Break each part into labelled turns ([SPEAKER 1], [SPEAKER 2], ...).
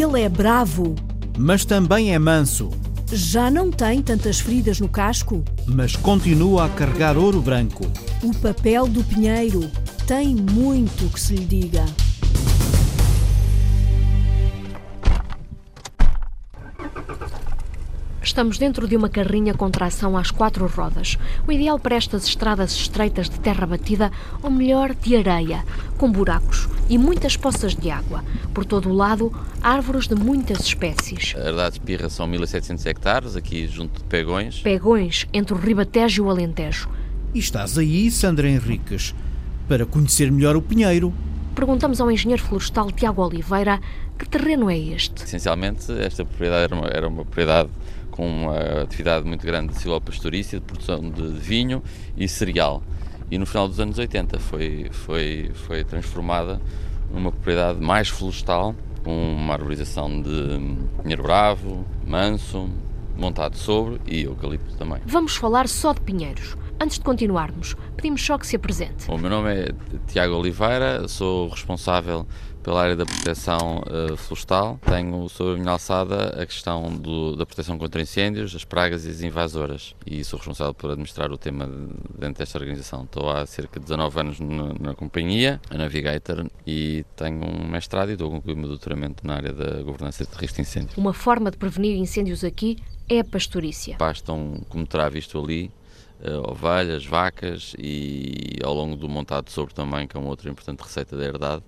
[SPEAKER 1] Ele é bravo.
[SPEAKER 2] Mas também é manso.
[SPEAKER 1] Já não tem tantas feridas no casco?
[SPEAKER 2] Mas continua a carregar ouro branco.
[SPEAKER 1] O papel do pinheiro tem muito que se lhe diga.
[SPEAKER 3] Estamos dentro de uma carrinha com tração às quatro rodas. O ideal para estas estradas estreitas de terra batida, ou melhor, de areia, com buracos e muitas poças de água. Por todo o lado, árvores de muitas espécies.
[SPEAKER 4] A herdade de Pirra são 1700 hectares, aqui junto de Pegões.
[SPEAKER 3] Pegões, entre o Ribatejo e o Alentejo.
[SPEAKER 2] E estás aí, Sandra Henriques, para conhecer melhor o pinheiro.
[SPEAKER 3] Perguntamos ao engenheiro florestal Tiago Oliveira que terreno é este.
[SPEAKER 4] Essencialmente, esta propriedade era uma, era uma propriedade com uma atividade muito grande de silvopastorícia, de produção de vinho e cereal. E no final dos anos 80 foi, foi, foi transformada numa propriedade mais florestal, com uma arborização de pinheiro bravo, manso, montado sobre e eucalipto também.
[SPEAKER 3] Vamos falar só de pinheiros. Antes de continuarmos, pedimos só que se apresente.
[SPEAKER 4] O meu nome é Tiago Oliveira, sou responsável pela área da proteção uh, florestal. Tenho sob a minha alçada a questão do, da proteção contra incêndios, as pragas e as invasoras. E sou responsável por administrar o tema dentro desta organização. Estou há cerca de 19 anos na, na companhia, a Navigator, e tenho um mestrado e estou a concluir o meu doutoramento na área da governança de risco de incêndios.
[SPEAKER 3] Uma forma de prevenir incêndios aqui é a pastorícia.
[SPEAKER 4] Pastam, como terá visto ali, ovelhas, vacas e ao longo do montado sobre também, que é uma outra importante receita da herdade,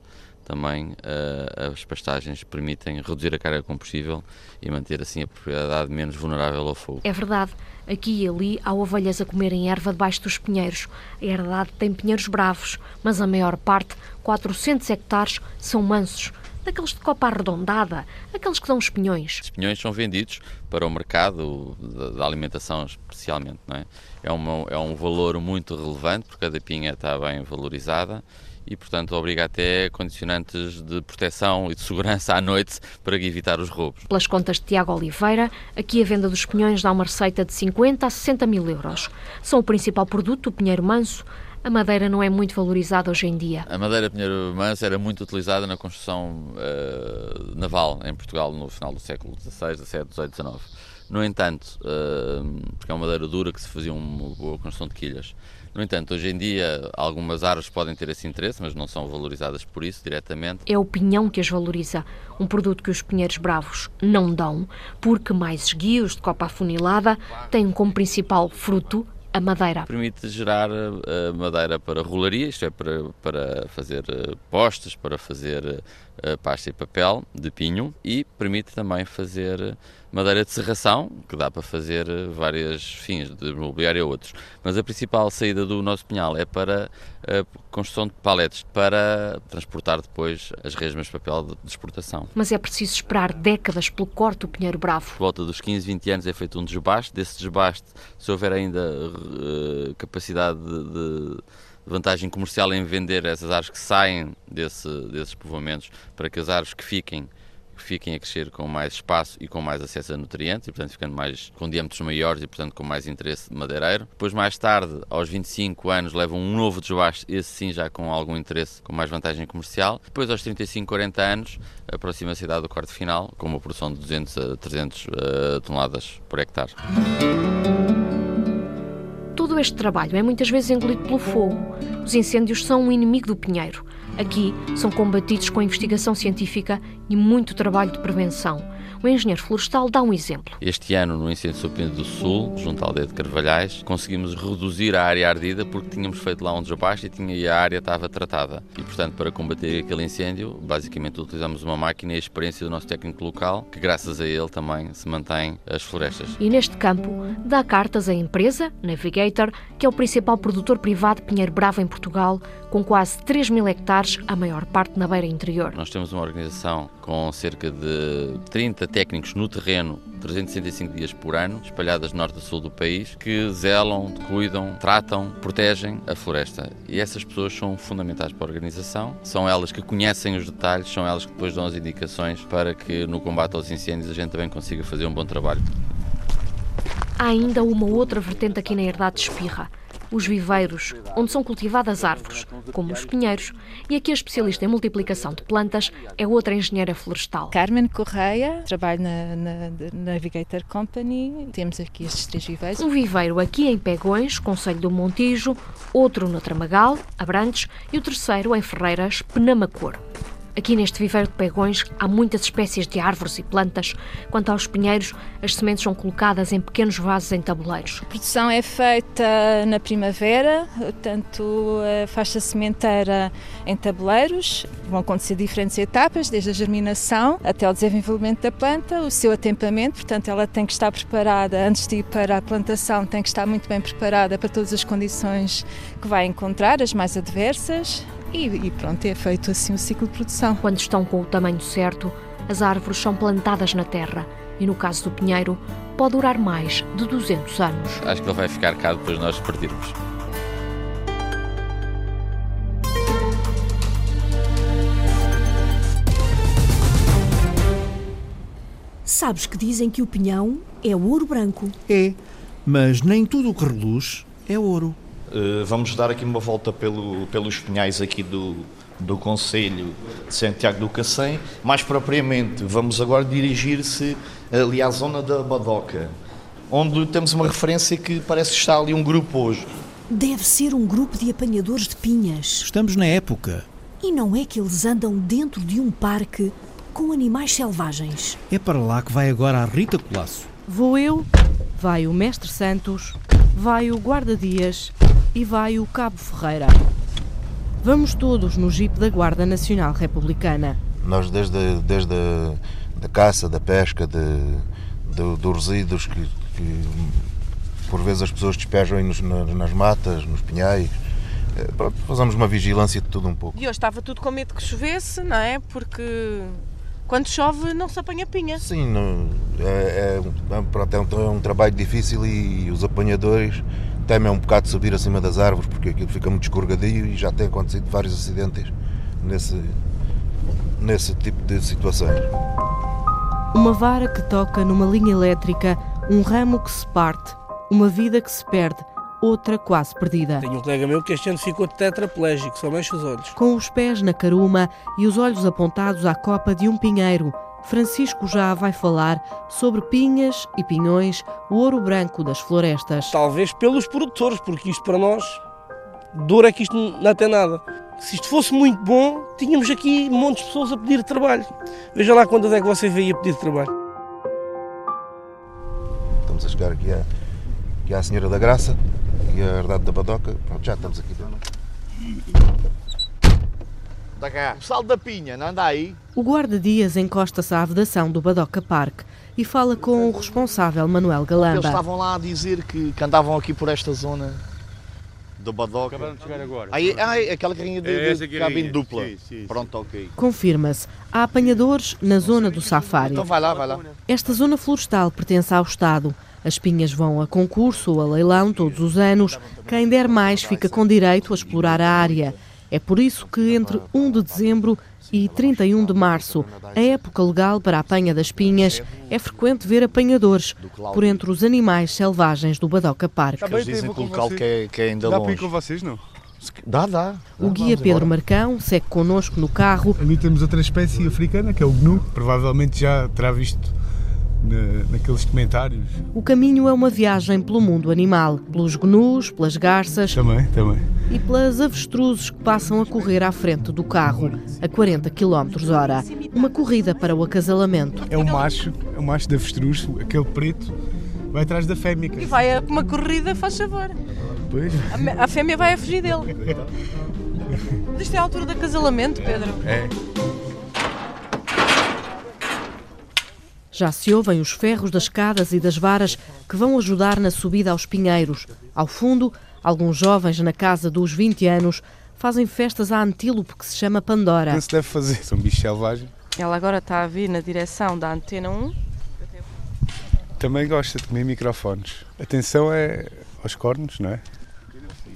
[SPEAKER 4] também uh, as pastagens permitem reduzir a carga de combustível e manter assim a propriedade menos vulnerável ao fogo.
[SPEAKER 3] É verdade, aqui e ali há ovelhas a comerem erva debaixo dos pinheiros. A herdade tem pinheiros bravos, mas a maior parte, 400 hectares, são mansos daqueles de copa arredondada, aqueles que dão os pinhões.
[SPEAKER 4] Os pinhões são vendidos para o mercado da alimentação especialmente, não é? É, uma, é um valor muito relevante porque cada pinha está bem valorizada e, portanto, obriga até condicionantes de proteção e de segurança à noite para evitar os roubos.
[SPEAKER 3] Pelas contas de Tiago Oliveira, aqui a venda dos pinhões dá uma receita de 50 a 60 mil euros. São o principal produto do pinheiro manso, a madeira não é muito valorizada hoje em dia.
[SPEAKER 4] A madeira Pinheiro Manso era muito utilizada na construção uh, naval em Portugal no final do século XVI, XVII, XVIII, XIX. No entanto, uh, porque é uma madeira dura que se fazia uma boa construção de quilhas. No entanto, hoje em dia, algumas árvores podem ter esse interesse, mas não são valorizadas por isso diretamente.
[SPEAKER 3] É o pinhão que as valoriza, um produto que os pinheiros bravos não dão, porque mais esguios de copa afunilada têm como principal fruto a madeira.
[SPEAKER 4] Permite gerar uh, madeira para rolaria, isto é, para, para fazer uh, postes, para fazer pasta e papel de pinho e permite também fazer madeira de serração, que dá para fazer várias fins, de mobiliário e outros. Mas a principal saída do nosso pinhal é para a construção de paletes, para transportar depois as resmas de papel de exportação.
[SPEAKER 3] Mas é preciso esperar décadas pelo corte do pinheiro bravo.
[SPEAKER 4] Por volta dos 15, 20 anos é feito um desbaste. Desse desbaste, se houver ainda uh, capacidade de, de vantagem comercial em vender essas árvores que saem desse, desses povoamentos para que as árvores que fiquem fiquem a crescer com mais espaço e com mais acesso a nutrientes e, portanto, ficando mais com diâmetros maiores e, portanto, com mais interesse madeireiro. Depois, mais tarde, aos 25 anos, levam um novo desbaste, esse sim já com algum interesse, com mais vantagem comercial. Depois, aos 35, 40 anos, aproxima-se a do corte final, com uma produção de 200 a 300 uh, toneladas por hectare.
[SPEAKER 3] Todo este trabalho é muitas vezes engolido pelo fogo. Os incêndios são um inimigo do pinheiro. Aqui são combatidos com investigação científica e muito trabalho de prevenção. O engenheiro florestal dá um exemplo.
[SPEAKER 4] Este ano, no incêndio Supino do Sul, junto à aldeia de Carvalhais, conseguimos reduzir a área ardida porque tínhamos feito lá um desbaste e, tinha, e a área estava tratada. E, portanto, para combater aquele incêndio, basicamente utilizamos uma máquina e a experiência do nosso técnico local, que graças a ele também se mantém as florestas.
[SPEAKER 3] E neste campo, dá cartas à empresa, Navigator, que é o principal produtor privado de pinheiro bravo em Portugal, com quase 3 mil hectares, a maior parte na beira interior.
[SPEAKER 4] Nós temos uma organização com cerca de 30 técnicos no terreno 365 dias por ano, espalhadas norte a sul do país, que zelam, cuidam, tratam, protegem a floresta. E essas pessoas são fundamentais para a organização, são elas que conhecem os detalhes, são elas que depois dão as indicações para que no combate aos incêndios a gente também consiga fazer um bom trabalho.
[SPEAKER 3] Há ainda uma outra vertente aqui na herdade de Espirra, os viveiros, onde são cultivadas árvores, como os pinheiros, e aqui a especialista em multiplicação de plantas é outra engenheira florestal.
[SPEAKER 5] Carmen Correia, trabalho na, na Navigator Company, temos aqui estes três viveiros.
[SPEAKER 3] Um viveiro aqui em Pegões, Conselho do Montijo, outro no Tramagal, Abrantes, e o terceiro em Ferreiras, Penamacor. Aqui neste viveiro de pegões há muitas espécies de árvores e plantas. Quanto aos pinheiros, as sementes são colocadas em pequenos vasos em tabuleiros.
[SPEAKER 5] A produção é feita na primavera, tanto a faixa sementeira em tabuleiros. Vão acontecer diferentes etapas, desde a germinação até o desenvolvimento da planta, o seu atemtamento, portanto ela tem que estar preparada, antes de ir para a plantação, tem que estar muito bem preparada para todas as condições que vai encontrar, as mais adversas e, e pronto, é feito assim o ciclo de produção.
[SPEAKER 3] Quando estão com o tamanho certo, as árvores são plantadas na terra e, no caso do pinheiro, pode durar mais de 200 anos.
[SPEAKER 4] Acho que ele vai ficar cá depois de nós partirmos.
[SPEAKER 1] Sabes que dizem que o pinhão é ouro branco.
[SPEAKER 2] É, mas nem tudo o que reluz é ouro.
[SPEAKER 6] Uh, vamos dar aqui uma volta pelo, pelos pinhais aqui do, do Conselho de Santiago do Cacém. Mais propriamente, vamos agora dirigir-se ali à zona da Badoca, onde temos uma referência que parece que está ali um grupo hoje.
[SPEAKER 1] Deve ser um grupo de apanhadores de pinhas.
[SPEAKER 2] Estamos na época.
[SPEAKER 1] E não é que eles andam dentro de um parque com animais selvagens?
[SPEAKER 2] É para lá que vai agora a Rita Colasso.
[SPEAKER 7] Vou eu, vai o Mestre Santos, vai o Guarda Dias e vai o Cabo Ferreira. Vamos todos no jipe da Guarda Nacional Republicana.
[SPEAKER 8] Nós, desde, desde a da caça, da pesca, de, de, dos resíduos que, que, por vezes as pessoas despejam nos, nas matas, nos pinhais, eh, fazemos uma vigilância de tudo um pouco.
[SPEAKER 9] E hoje estava tudo com medo que chovesse, não é? Porque quando chove não se apanha pinha.
[SPEAKER 8] Sim, não, é, é, é, um, é um trabalho difícil e os apanhadores temem um bocado subir acima das árvores porque aquilo fica muito escorregadio e já tem acontecido vários acidentes nesse, nesse tipo de situações.
[SPEAKER 7] Uma vara que toca numa linha elétrica, um ramo que se parte, uma vida que se perde, outra quase perdida.
[SPEAKER 10] Tenho um colega meu que este ano ficou tetraplégico, só mexe os olhos.
[SPEAKER 7] Com os pés na caruma e os olhos apontados à copa de um pinheiro, Francisco já vai falar sobre pinhas e pinhões, o ouro branco das florestas.
[SPEAKER 10] Talvez pelos produtores, porque isto para nós, dor é que isto não tem nada. Se isto fosse muito bom, tínhamos aqui montes de pessoas a pedir trabalho. Veja lá quantas é que você veio a pedir trabalho.
[SPEAKER 8] Estamos a chegar aqui à, aqui à Senhora da Graça e a Herdade da Badoca. Pronto, já estamos aqui dentro.
[SPEAKER 11] Está cá. O sal da pinha, não anda aí?
[SPEAKER 7] O guarda-dias encosta-se à vedação do Badoca Park e fala com o responsável Manuel Galamba.
[SPEAKER 11] Eles estavam lá a dizer que, que andavam aqui por esta zona do Badoca.
[SPEAKER 12] Acabaram de chegar agora.
[SPEAKER 11] Aí, ai, aquela carrinha de,
[SPEAKER 12] É
[SPEAKER 11] de cabine dupla.
[SPEAKER 12] Sim, sim, sim.
[SPEAKER 11] Pronto, ok.
[SPEAKER 7] Confirma-se, há apanhadores na zona do safari.
[SPEAKER 11] Então vai lá, vai lá.
[SPEAKER 7] Esta zona florestal pertence ao Estado. As pinhas vão a concurso ou a leilão todos os anos. Quem der mais fica com direito a explorar a área. É por isso que entre 1 de dezembro e 31 de março, a época legal para a apanha das pinhas, é frequente ver apanhadores por entre os animais selvagens do Badoca Park.
[SPEAKER 11] Eles dizem que o local que é, que é ainda
[SPEAKER 12] Dá para ir
[SPEAKER 11] longe.
[SPEAKER 12] com vocês, não?
[SPEAKER 11] Dá, dá.
[SPEAKER 7] O guia Pedro Marcão segue connosco no carro.
[SPEAKER 12] Ali temos outra espécie africana, que é o gnu. Provavelmente já terá visto na- naqueles comentários.
[SPEAKER 7] O caminho é uma viagem pelo mundo animal, pelos gnus, pelas garças
[SPEAKER 12] Também, também.
[SPEAKER 7] e pelas avestruzes que passam a correr à frente do carro, a 40 km hora. Uma corrida para o acasalamento.
[SPEAKER 12] É o macho, é o macho da avestruz, aquele preto, vai atrás da fêmea.
[SPEAKER 9] E vai a uma corrida, faz favor.
[SPEAKER 12] Pois,
[SPEAKER 9] A, a fêmea vai a fugir dele. Isto é a altura do acasalamento, Pedro.
[SPEAKER 12] é.
[SPEAKER 7] Já se ouvem os ferros das escadas e das varas que vão ajudar na subida aos pinheiros. Ao fundo, alguns jovens na casa dos 20 anos fazem festas à antílope que se chama Pandora.
[SPEAKER 12] Não se deve fazer. São bichos selvagens.
[SPEAKER 9] Ela agora está a vir na direção da antena 1.
[SPEAKER 12] Também gosta de comer microfones. Atenção é aos cornos, não é?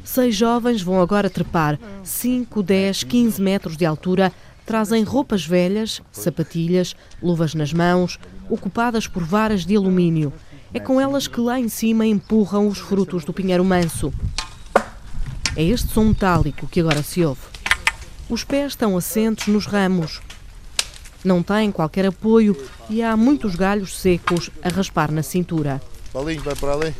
[SPEAKER 7] Seis jovens vão agora trepar 5, 10, 15 metros de altura. Trazem roupas velhas, sapatilhas, luvas nas mãos, ocupadas por varas de alumínio. É com elas que lá em cima empurram os frutos do pinheiro manso. É este som metálico que agora se ouve. Os pés estão assentos nos ramos. Não têm qualquer apoio e há muitos galhos secos a raspar na cintura.
[SPEAKER 8] Paulinho, vai para ali.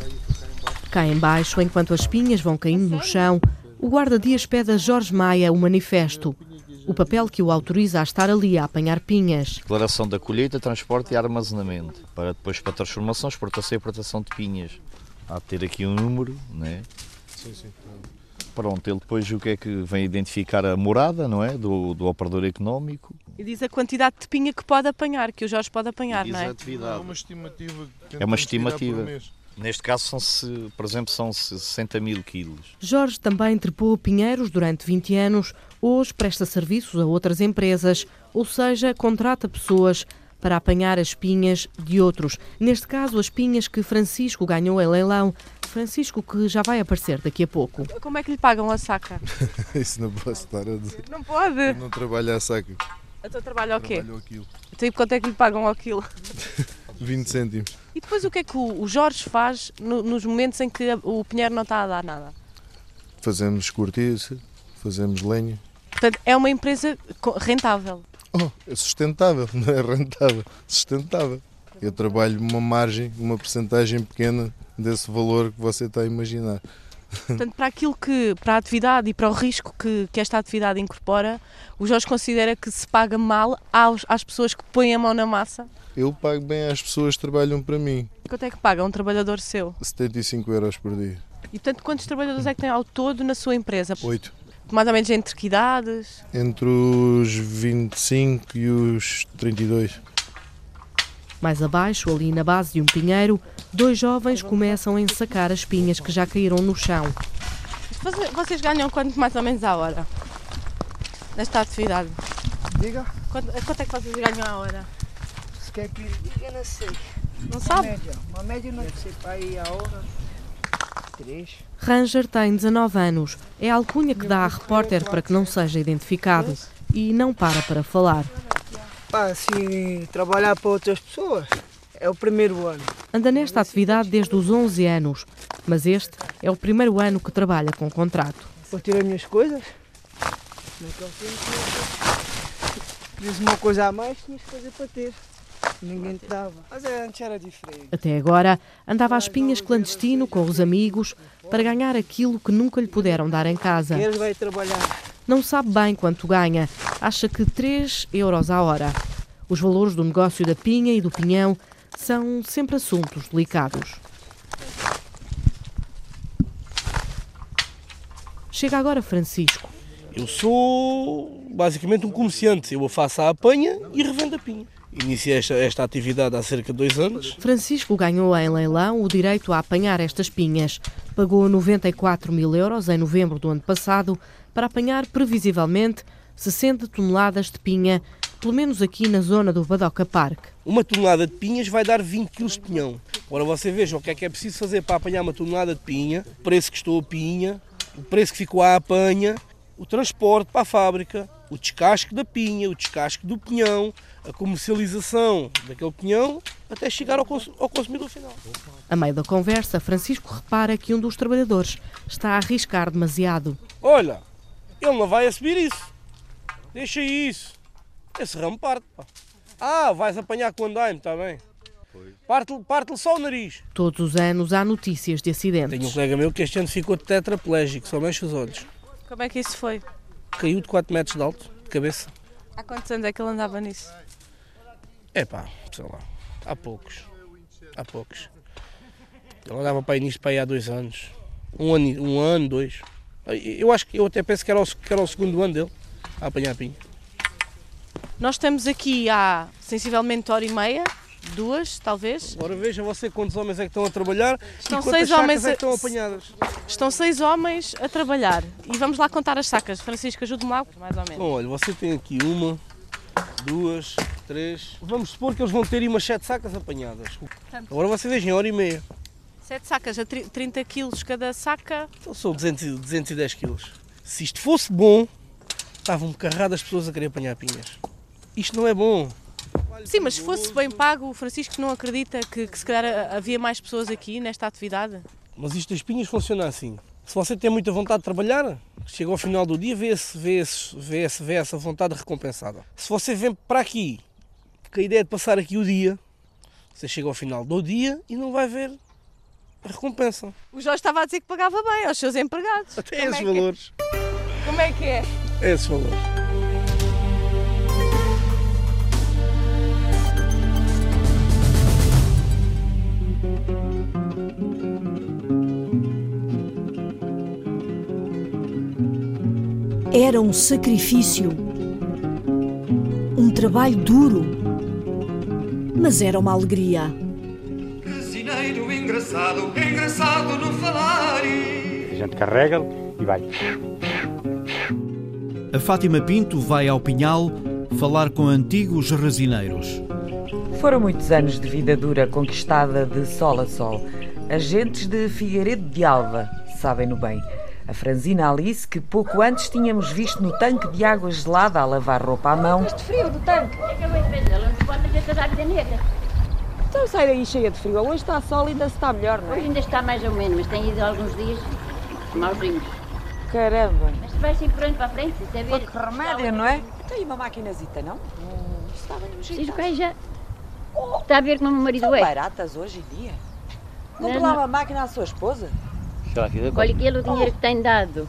[SPEAKER 7] Cá embaixo, enquanto as espinhas vão caindo no chão, o guarda-dias pede a Jorge Maia o manifesto, o papel que o autoriza a estar ali a apanhar pinhas.
[SPEAKER 6] Declaração da colheita, transporte e armazenamento, para depois para transformação, exportação e importação de pinhas. Há de ter aqui um número, né?
[SPEAKER 8] Sim, sim.
[SPEAKER 6] Pronto, ele depois o que é que vem identificar a morada, não é? Do, do operador económico.
[SPEAKER 9] E diz a quantidade de pinha que pode apanhar, que o Jorge pode apanhar,
[SPEAKER 6] Diz
[SPEAKER 9] não
[SPEAKER 6] a
[SPEAKER 9] é?
[SPEAKER 6] atividade.
[SPEAKER 8] É uma estimativa. que
[SPEAKER 6] É uma estimativa. Neste caso, são -se, por exemplo, são 60 mil quilos.
[SPEAKER 7] Jorge também trepou pinheiros durante 20 anos, hoje presta serviços a outras empresas, ou seja, contrata pessoas para apanhar as pinhas de outros. Neste caso, as pinhas que Francisco ganhou em leilão. Francisco, que já vai aparecer daqui a pouco.
[SPEAKER 9] Como é que lhe pagam a saca?
[SPEAKER 8] Isso não posso estar a dizer.
[SPEAKER 9] Não pode.
[SPEAKER 8] Eu não trabalho a saco.
[SPEAKER 9] Então trabalha ao quê?
[SPEAKER 8] Trabalho ao quilo.
[SPEAKER 9] Então e quanto é que lhe pagam ao quilo?
[SPEAKER 8] 20 cêntimos.
[SPEAKER 9] E depois o que é que o Jorge faz no- nos momentos em que o pinheiro não está a dar nada?
[SPEAKER 8] Fazemos cortiça, fazemos lenha.
[SPEAKER 9] Portanto, é uma empresa rentável.
[SPEAKER 8] Oh, é sustentável, não é rentável. Sustentável. Eu trabalho uma margem, uma percentagem pequena desse valor que você está a imaginar.
[SPEAKER 9] Portanto, para aquilo que, para a atividade e para o risco que, que esta atividade incorpora, o Jorge considera que se paga mal aos, às pessoas que põem a mão na massa.
[SPEAKER 8] Eu pago bem às pessoas que trabalham para mim.
[SPEAKER 9] Quanto é que paga um trabalhador seu?
[SPEAKER 8] 75 euros por dia.
[SPEAKER 9] E portanto, quantos trabalhadores é que tem ao todo na sua empresa?
[SPEAKER 8] Oito.
[SPEAKER 9] Mais ou menos entre que idades?
[SPEAKER 8] Entre os 25 e os 32.
[SPEAKER 7] Mais abaixo, ali na base de um pinheiro, dois jovens começam a ensacar as pinhas que já caíram no chão.
[SPEAKER 9] Vocês, ganham quanto mais ou menos à hora? Nesta atividade?
[SPEAKER 13] Diga,
[SPEAKER 9] Quanto, quanto é que vocês ganham à hora?
[SPEAKER 13] Se quer que não sei.
[SPEAKER 9] Não
[SPEAKER 13] Uma
[SPEAKER 9] sabe?
[SPEAKER 13] média, uma média não sei para ir a hora. Três.
[SPEAKER 7] Ranger tem 19 anos. É a alcunha que dá à repórter para que não seja identificado. E não para para falar.
[SPEAKER 13] Pá, assim, trabalhar para outras pessoas é o primeiro ano.
[SPEAKER 7] Anda nesta atividade desde os 11 anos. Mas este é o primeiro ano que trabalha com contrato.
[SPEAKER 13] Vou tirar as minhas coisas. Naquele tempo, uma coisa a mais, tinhas que fazer para ter. Ninguém te dava. Mas é, antes era diferente.
[SPEAKER 7] Até agora, andava às pinhas clandestino com os amigos para ganhar aquilo que nunca lhe puderam dar em casa.
[SPEAKER 13] Queres vai trabalhar.
[SPEAKER 7] Não sabe bem quanto ganha. Acha que 3 euros a hora. Os valores do negócio da pinha e do pinhão são sempre assuntos delicados. Chega agora Francisco.
[SPEAKER 10] Eu sou basicamente um comerciante. Eu faço a apanha e revendo a pinha. Iniciei esta, esta atividade há cerca de dois anos.
[SPEAKER 7] Francisco ganhou em leilão o direito a apanhar estas pinhas. Pagou 94 mil euros em novembro do ano passado para apanhar previsivelmente 60 toneladas de pinha, pelo menos aqui na zona do Badoca Park.
[SPEAKER 10] Uma tonelada de pinhas vai dar 20 kg de pinhão. Agora você veja o que é que é preciso fazer para apanhar uma tonelada de pinha, o preço que estou a pinha, o preço que ficou à apanha, o transporte para a fábrica, o descasque da pinha, o descasque do pinhão, a comercialização daquele pinhão até chegar ao, cons- ao consumidor final.
[SPEAKER 7] A meio da conversa, Francisco repara que um dos trabalhadores está a arriscar demasiado.
[SPEAKER 10] Olha, ele não vai a subir isso. Deixa isso. Esse ramo parte. pá. Ah, vais apanhar com andaime, está bem. Parte-lhe parte só o nariz.
[SPEAKER 7] Todos os anos há notícias de acidentes.
[SPEAKER 10] Tenho um colega meu que este ano ficou tetraplégico, só mexe os olhos.
[SPEAKER 9] Como é que isso foi?
[SPEAKER 10] Caiu de 4 metros de alto, de cabeça.
[SPEAKER 9] Há quantos anos é que ele andava nisso?
[SPEAKER 10] É pá, sei lá, há poucos. Há poucos. Ele andava para aí nisto para aí há dois anos. Um ano, um ano, dois. Eu acho que eu até penso que era o, que era o segundo ano dele a apanhar pinha.
[SPEAKER 9] Nós estamos aqui há sensivelmente hora e meia, duas, talvez.
[SPEAKER 10] Agora veja você quantos homens é que estão a trabalhar
[SPEAKER 9] Estão
[SPEAKER 10] e quantas
[SPEAKER 9] seis homens
[SPEAKER 10] é
[SPEAKER 9] a-
[SPEAKER 10] que estão apanhadas.
[SPEAKER 9] Estão seis homens a trabalhar e vamos lá contar as sacas. Francisco, ajude-me lá, mais ou menos.
[SPEAKER 10] Então, olha, você tem aqui uma, duas, três. Vamos supor que eles vão ter aí umas sete sacas apanhadas. Agora você veja, em hora e meia.
[SPEAKER 9] Sete sacas a tri- 30 quilos cada saca.
[SPEAKER 10] Então são 200, e- 210 quilos. Se isto fosse bom, estavam carradas pessoas a querer apanhar pinhas. Isto não é bom.
[SPEAKER 9] Sim, mas se fosse bem pago, o Francisco não acredita que, que se calhar havia mais pessoas aqui nesta atividade?
[SPEAKER 10] Mas isto das pinhas funciona assim. Se você tem muita vontade de trabalhar, chega ao final do dia, vê, -se, vê, -se, vê, -se, vê essa vontade recompensada. Se você vem para aqui, com a ideia de passar aqui o dia, você chega ao final do dia e não vai ver a recompensa.
[SPEAKER 9] O Jorge estava a dizer que pagava bem aos seus empregados.
[SPEAKER 10] Até Como esses é valores.
[SPEAKER 9] É? Como é que é?
[SPEAKER 10] Esses valores.
[SPEAKER 1] Era um sacrifício, um trabalho duro, mas era uma alegria.
[SPEAKER 14] Resineiro engraçado, engraçado no falar.
[SPEAKER 15] A gente carrega e vai.
[SPEAKER 2] A Fátima Pinto vai ao Pinhal falar com antigos resineiros.
[SPEAKER 16] Foram muitos anos de vida dura conquistada de sol a sol. Agentes de Figueiredo de Alva sabem-no bem. A franzina Alice, que pouco antes tínhamos visto no tanque de água gelada a lavar roupa à mão.
[SPEAKER 17] Este frio do tanque. Acabei de ver, ela não pode fazer a vida negra.
[SPEAKER 16] Então sai daí cheia de frio. Hoje está sol e ainda se está melhor, não é?
[SPEAKER 17] Hoje ainda está mais ou menos, mas tem ido alguns dias mauzinhos.
[SPEAKER 16] Caramba.
[SPEAKER 17] Mas vai assim por para a frente, você vê.
[SPEAKER 16] Que remédio, não é? Tem uma maquinazita, não? Hum, estava no
[SPEAKER 17] jeito. que já. Está a ver como o meu marido
[SPEAKER 16] São
[SPEAKER 17] é?
[SPEAKER 16] baratas hoje em dia. Compre lá uma máquina à sua esposa.
[SPEAKER 17] Olha, aquele o dinheiro que tem dado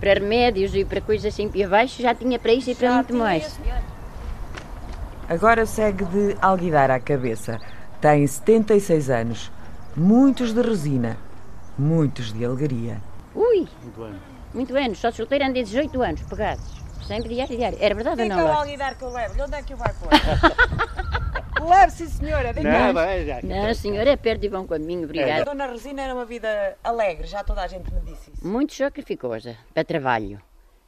[SPEAKER 17] para remédios e para coisas assim para baixo, já tinha para isso e para já muito mais.
[SPEAKER 16] Agora segue de alguidar à cabeça. Tem 76 anos, muitos de resina, muitos de alegria.
[SPEAKER 17] Ui! Muito anos. Muito anos, só solteira andei 18 anos, pegados. Sempre diário, diário. Era verdade
[SPEAKER 16] Fica
[SPEAKER 17] ou não?
[SPEAKER 16] Fica o alguidar que eu levo. Onde é que eu vai pôr? Leve, sim, senhora.
[SPEAKER 17] Não, não, já, não, senhora, é perto e vão comigo, obrigada.
[SPEAKER 16] A Dona Resina era uma vida alegre, já toda a gente me disse isso.
[SPEAKER 17] Muito sacrificosa para trabalho.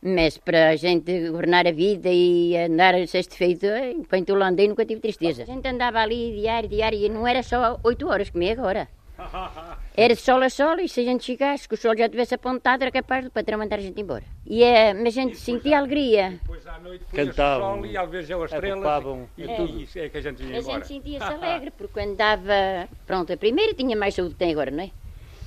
[SPEAKER 17] Mas para a gente governar a vida e andar sexto feito, enquanto andei nunca tive tristeza. A gente andava ali diário, diário, e não era só oito horas como é agora. Era de sol a sol e se a gente chegasse, que o sol já tivesse apontado, era capaz do patrão mandar a gente embora. E é, mas a gente sentia alegria.
[SPEAKER 15] Depois à noite Cantavam, sol e às vezes as estrelas e é. tudo isso é que a gente ia embora.
[SPEAKER 17] A gente sentia-se alegre, porque quando andava, pronto, a primeira tinha mais saúde que tem agora, não é?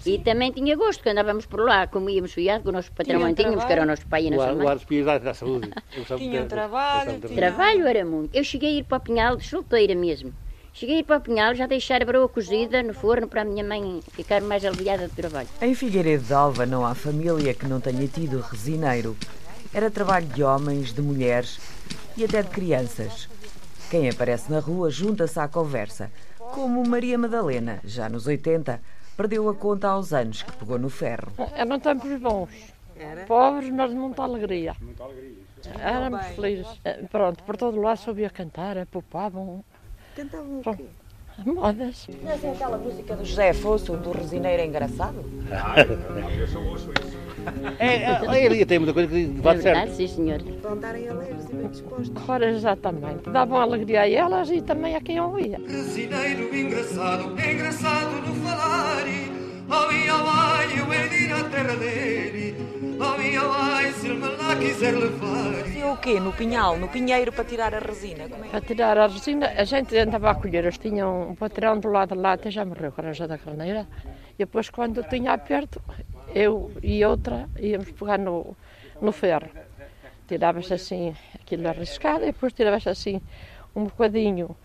[SPEAKER 17] Sim. E também tinha gosto, quando andávamos por lá, comíamos fiado, com o nosso patrão tínhamos, que era o nosso pai e a nossa mãe.
[SPEAKER 15] O ar despia da saúde.
[SPEAKER 16] Tinha trabalho.
[SPEAKER 17] Trabalho era muito. Eu cheguei a ir para o Pinhal solteira mesmo. Cheguei para o Pinhal, já deixar a broa cozida no forno para a minha mãe ficar mais aliviada do trabalho.
[SPEAKER 16] Em Figueiredo de Alva não há família que não tenha tido resineiro. Era trabalho de homens, de mulheres e até de crianças. Quem aparece na rua junta-se à conversa, como Maria Madalena, já nos 80, perdeu a conta aos anos que pegou no ferro.
[SPEAKER 18] Eram tempos bons. Pobres, mas de muita alegria. Muita alegria. Éramos felizes. Eh, pronto, por todo lado sabia cantar, poupavam.
[SPEAKER 16] Cantavam o quê?
[SPEAKER 18] Modas.
[SPEAKER 16] Não é aquela música do José Afonso, do Resineiro Engraçado?
[SPEAKER 15] Ah, eu só ouço isso. É, é, ele tem muita coisa que bate
[SPEAKER 17] é
[SPEAKER 15] certo.
[SPEAKER 17] Verdade, sim, senhor.
[SPEAKER 16] Vão estarem alegres e bem dispostos.
[SPEAKER 18] Ora, exatamente. Davam alegria a elas e também a quem ouvia.
[SPEAKER 14] Resineiro engraçado, engraçado no falar. Oh, minha mãe, eu hei à terra dele. Oh, minha mãe, se ele me lá quiser levar.
[SPEAKER 16] Fazia o quê? No pinhal, no pinheiro para tirar a resina? Como é?
[SPEAKER 18] Para tirar a resina, a gente andava a colher. Eles tinham um patrão do lado de lá, até já morreu, com a da carneira. E depois, quando tinha aperto, eu e outra íamos pegar no, no ferro. Tirava-se assim aquilo arriscado e depois tirava-se assim um bocadinho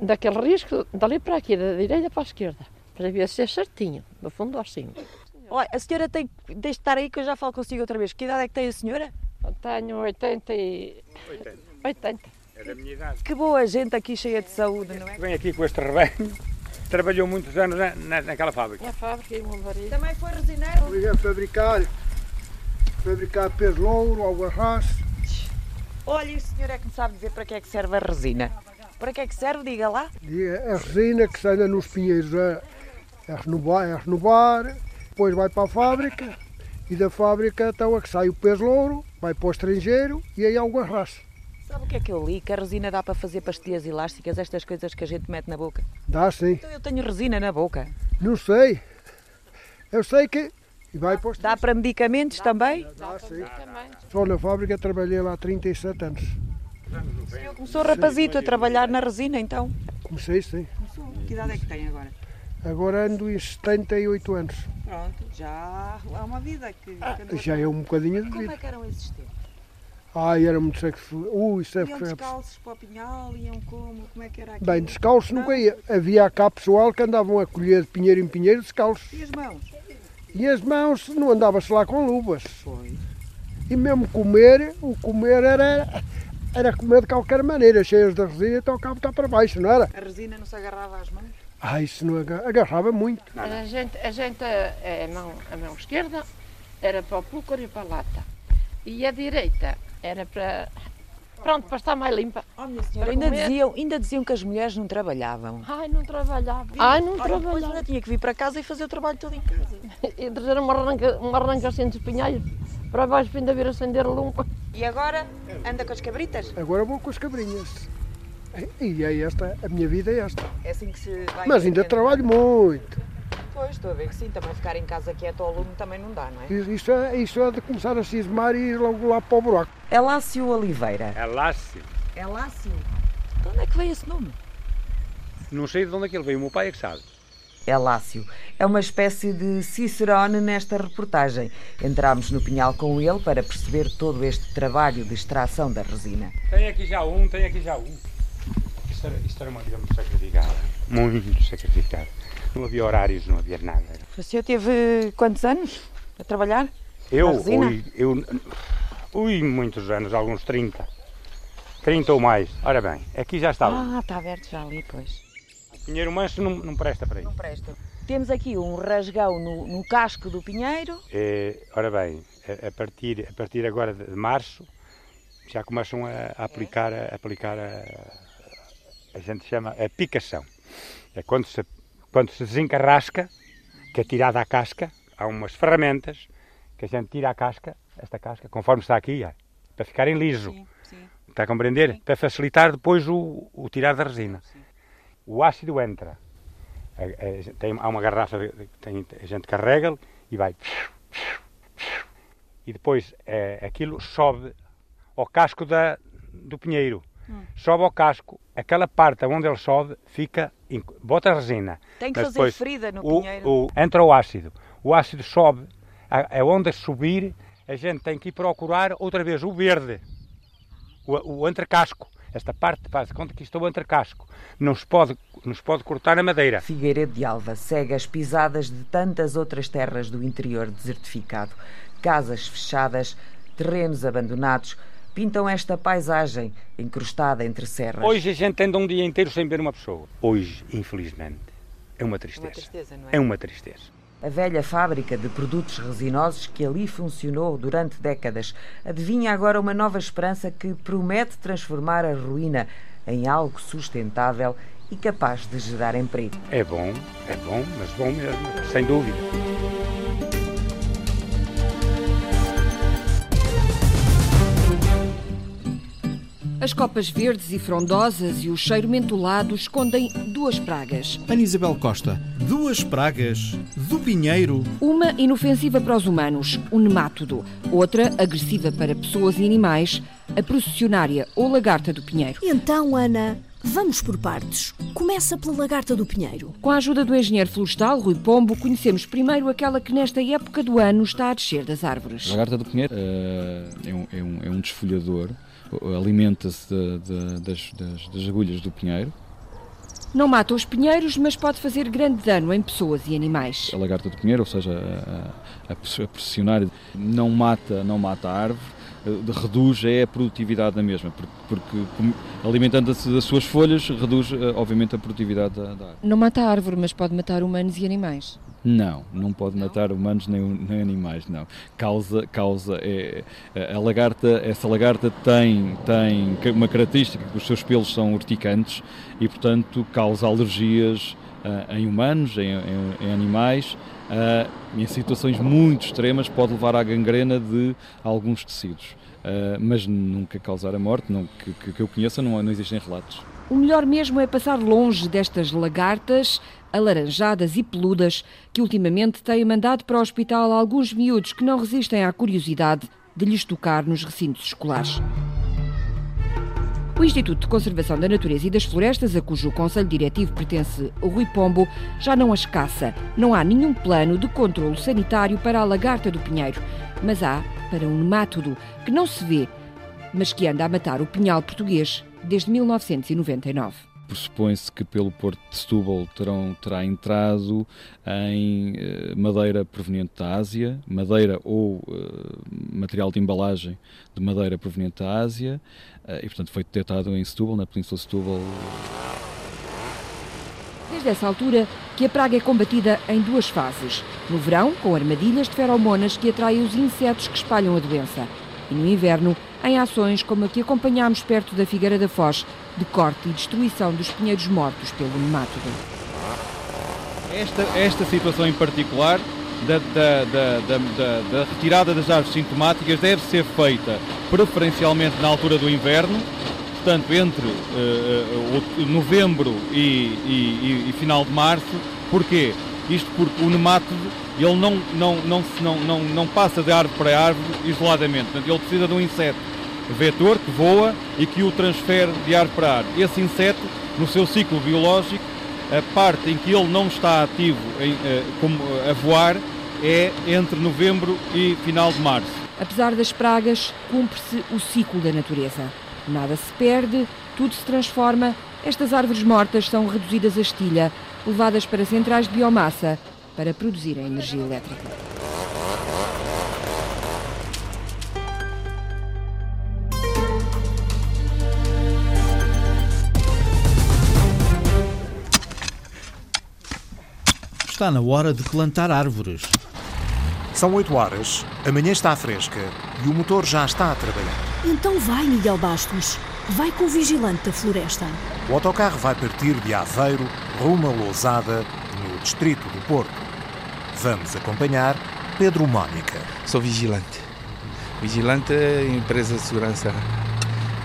[SPEAKER 18] daquele risco, dali para aqui, da direita para a esquerda, para ver ser certinho, do fundo assim.
[SPEAKER 16] Olha, a senhora tem, de estar aí que eu já falo consigo outra vez. Que idade é que tem a senhora?
[SPEAKER 18] Eu tenho 80 e...
[SPEAKER 15] 80.
[SPEAKER 18] 80.
[SPEAKER 15] É da minha idade.
[SPEAKER 16] Que boa gente aqui cheia de saúde, não é?
[SPEAKER 15] Vem aqui com este rebanho trabalhou muitos anos na, na, naquela fábrica.
[SPEAKER 18] Na fábrica e meu marido.
[SPEAKER 16] Também foi resineiro?
[SPEAKER 13] Obrigado a fabricar, fabricar pelo louro, ao arrasto.
[SPEAKER 16] Olha, o senhor é que me sabe dizer para que é que serve a resina. Para que é que serve, diga lá.
[SPEAKER 13] A resina que sai nos pinheiros é, é, renovar, é renovar, depois vai para a fábrica e da fábrica então é que sai o pés louro, vai para o estrangeiro e aí há o arrasto.
[SPEAKER 16] Sabe o que é que eu li? Que a resina dá para fazer pastilhas elásticas, estas coisas que a gente mete na boca.
[SPEAKER 13] Dá sim.
[SPEAKER 16] Então eu tenho resina na boca.
[SPEAKER 13] Não sei. Eu sei que. E vai para
[SPEAKER 16] Dá para medicamentos
[SPEAKER 13] dá,
[SPEAKER 16] também?
[SPEAKER 13] Dá, dá sim. Só na fábrica trabalhei lá há 37 anos.
[SPEAKER 16] O senhor começou rapazito a trabalhar na resina então?
[SPEAKER 13] Comecei sim.
[SPEAKER 16] Começou. Que idade é que tem agora?
[SPEAKER 13] Agora ando em 78 anos.
[SPEAKER 19] Pronto, já há uma vida que.
[SPEAKER 13] Ah, já é um bocadinho de
[SPEAKER 19] Como
[SPEAKER 13] vida.
[SPEAKER 19] é que eram esses tempos?
[SPEAKER 13] Ai, era muito sexo. Ui, isso é
[SPEAKER 19] Iam descalços para o pinhal, iam como? Como é que era aquilo?
[SPEAKER 13] Bem, descalço nunca ia. Havia cá pessoal que andavam a colher de pinheiro em pinheiro descalços.
[SPEAKER 19] E as mãos?
[SPEAKER 13] E as mãos não andava-se lá com luvas. E mesmo comer, o comer era, era comer de qualquer maneira, cheias de resina, então o cabo está para baixo, não era?
[SPEAKER 19] A resina não se agarrava às mãos?
[SPEAKER 13] Ah, isso não aga- agarrava muito.
[SPEAKER 18] A gente, a, gente a, mão, a mão esquerda era para o púlcaro e para a lata. E a direita era para. Pronto, para estar mais limpa.
[SPEAKER 19] Oh, minha senhora, ainda
[SPEAKER 18] comer.
[SPEAKER 19] diziam, ainda diziam que as mulheres não trabalhavam.
[SPEAKER 18] Ai, não trabalhava. Ai, não
[SPEAKER 19] Ora, Depois
[SPEAKER 18] trabalhava.
[SPEAKER 19] ainda tinha que vir para casa e fazer o trabalho todo em casa.
[SPEAKER 18] E trazer uma arranca, uma arranca assim dos pinheiros para baixo para ainda vir acender a lumpa.
[SPEAKER 19] E agora anda com as cabritas?
[SPEAKER 13] Agora vou com as cabrinhas. E é esta, a minha vida é esta.
[SPEAKER 19] É assim que se vai.
[SPEAKER 13] Mas ainda trabalho muito.
[SPEAKER 19] Pois, estou a ver que sim, também ficar em casa quieto ao lume também não dá, não é?
[SPEAKER 13] Isso é, isso é de começar a cismar e ir logo lá para o buraco.
[SPEAKER 19] Elácio Oliveira.
[SPEAKER 15] É Lácio.
[SPEAKER 19] Elácio? De onde é que veio esse nome?
[SPEAKER 15] Não sei de onde é que ele veio, o meu pai é que sabe.
[SPEAKER 16] Elácio. É uma espécie de Cicerone nesta reportagem. Entramos no pinhal com ele para perceber todo este trabalho de extração da resina.
[SPEAKER 15] Tem aqui já um, tem aqui já um. Isto era, isto era uma vida muito sacrificada. Muito sacrificada. Não havia horários, não havia nada.
[SPEAKER 19] O senhor teve quantos anos a trabalhar?
[SPEAKER 15] Eu, ui, eu, ui, muitos anos, alguns 30. 30 ou mais. Ora bem, aqui já está.
[SPEAKER 19] Ah, está aberto já ali, pois.
[SPEAKER 15] Pinheiro manso não, não presta para isso.
[SPEAKER 19] Não presta. Temos aqui um rasgão no, no casco do pinheiro.
[SPEAKER 15] É, ora bem, a, a partir, a partir agora de março já começam a, a aplicar, a, aplicar a, a gente chama a picação. É quando se, quando se desencarrasca, que é tirada a casca, há umas ferramentas que a gente tira a casca, esta casca, conforme está aqui, ó, para ficarem liso. Está a compreender? Para facilitar depois o, o tirar da resina. O ácido entra. A- a- tem, há uma garrafa, tem, a gente carrega e vai. E depois eh, aquilo sobe ao casco da, do pinheiro.
[SPEAKER 19] Hum.
[SPEAKER 15] Sobe ao casco, aquela parte onde ele sobe fica, em- bota a resina.
[SPEAKER 19] Tem que
[SPEAKER 15] Mas
[SPEAKER 19] fazer
[SPEAKER 15] depois
[SPEAKER 19] ferida no
[SPEAKER 15] o-
[SPEAKER 19] pinheiro.
[SPEAKER 15] o- entra o ácido. O ácido sobe, a, a onda subir, a gente tem que ir procurar outra vez o verde, o, o entrecasco. Esta parte, faz de conta que isto é o entrecasco. Não se pode, não se pode cortar a madeira.
[SPEAKER 16] Figueiredo de Alva segue as pisadas de tantas outras terras do interior desertificado. Casas fechadas, terrenos abandonados, pintam esta paisagem encrustada entre serras.
[SPEAKER 15] Hoje a gente anda um dia inteiro sem ver uma pessoa. Hoje, infelizmente, é uma tristeza.
[SPEAKER 16] Uma tristeza, não é?
[SPEAKER 15] É uma tristeza.
[SPEAKER 16] A velha fábrica de produtos resinosos que ali funcionou durante décadas adivinha agora uma nova esperança que promete transformar a ruína em algo sustentável e capaz de gerar emprego.
[SPEAKER 15] É bom, é bom, mas bom mesmo, sem dúvida.
[SPEAKER 20] As copas verdes e frondosas e o cheiro mentolado escondem duas pragas.
[SPEAKER 2] Ana Isabel Costa, duas pragas do pinheiro.
[SPEAKER 20] Uma inofensiva para os humanos, o nemátodo. Outra agressiva para pessoas e animais, a processionária ou lagarta do pinheiro.
[SPEAKER 1] Então, Ana, vamos por partes. Começa pela lagarta do pinheiro.
[SPEAKER 20] Com a ajuda do engenheiro florestal Rui Pombo, conhecemos primeiro aquela que nesta época do ano está a descer das árvores.
[SPEAKER 21] A lagarta do pinheiro eh, é, um, é, um, é um desfolhador, alimenta-se das, das- das agulhas do pinheiro.
[SPEAKER 20] Não mata os pinheiros, mas pode fazer grande dano em pessoas e animais.
[SPEAKER 21] A lagarta do pinheiro, ou seja, a, a, a processionária, não mata, não mata a árvore, eh, reduz é a produtividade da mesma, porque, porque alimentando-se das suas folhas, reduz eh, obviamente a produtividade da, da árvore.
[SPEAKER 20] Não mata a árvore, mas pode matar humanos e animais.
[SPEAKER 21] Não, não pode matar humanos nem, nem animais, não. Causa, causa é, a lagarta, essa lagarta tem, tem uma característica que os seus pelos são urticantes e, portanto, causa alergias ah, em humanos, em, em- em animais. ah, em situações muito extremas pode levar à gangrena de alguns tecidos. Ah, mas nunca causar a morte, não, que, que- que eu conheça, não, não existem relatos.
[SPEAKER 20] O melhor mesmo é passar longe destas lagartas alaranjadas e peludas que ultimamente têm mandado para o hospital alguns miúdos que não resistem à curiosidade de lhes tocar nos recintos escolares. O Instituto de Conservação da Natureza e das Florestas, a cujo Conselho Diretivo pertence o Rui Pombo, já não as caça. Não há nenhum plano de controlo sanitário para a lagarta do pinheiro, mas há para um nemátodo que não se vê, mas que anda a matar o pinhal português desde 1999
[SPEAKER 21] pressupõe-se que pelo Porto de Setúbal terão, terá entrado em eh, madeira proveniente da Ásia, madeira ou eh, material de embalagem de madeira proveniente da Ásia, eh, e portanto foi detectado em Setúbal, na Península de Setúbal.
[SPEAKER 20] Desde essa altura que a praga é combatida em duas fases. No verão, com armadilhas de feromonas que atraem os insetos que espalham a doença. E no inverno, em ações como a que acompanhámos perto da Figueira da Foz, de corte e destruição dos pinheiros mortos pelo nemátodo.
[SPEAKER 21] Esta, esta situação em particular da, da, da, da, retirada das árvores sintomáticas deve ser feita preferencialmente na altura do inverno, portanto entre uh, uh, novembro e, e, e, final de março. Porquê? Isto porque o nemátodo ele não, não, não, não, não, não passa de árvore para árvore isoladamente, portanto ele precisa de um inseto vetor que voa e que o transfere de árvore para árvore. Esse inseto, no seu ciclo biológico, a parte em que ele não está ativo em, eh, como, a voar é entre novembro e final de março.
[SPEAKER 20] Apesar das pragas, cumpre-se o ciclo da natureza. Nada se perde, tudo se transforma. Estas árvores mortas são reduzidas a estilha, levadas para centrais de biomassa para produzirem energia elétrica.
[SPEAKER 2] Está na hora de plantar árvores.
[SPEAKER 22] São 8 horas, a manhã está fresca e o motor já está a trabalhar.
[SPEAKER 1] Então vai, Miguel Bastos. Vai com o vigilante da floresta.
[SPEAKER 22] O autocarro vai partir de Aveiro rumo a Lousada, no distrito do Porto. Vamos acompanhar Pedro Mónica.
[SPEAKER 23] Sou vigilante. Vigilante é empresa de segurança,